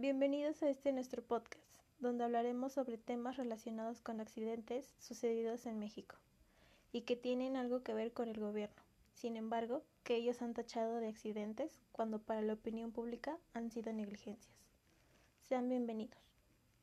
Bienvenidos a este nuestro podcast, donde hablaremos sobre temas relacionados con accidentes sucedidos en México y que tienen algo que ver con el gobierno. Sin embargo, que ellos han tachado de accidentes cuando para la opinión pública han sido negligencias. Sean bienvenidos.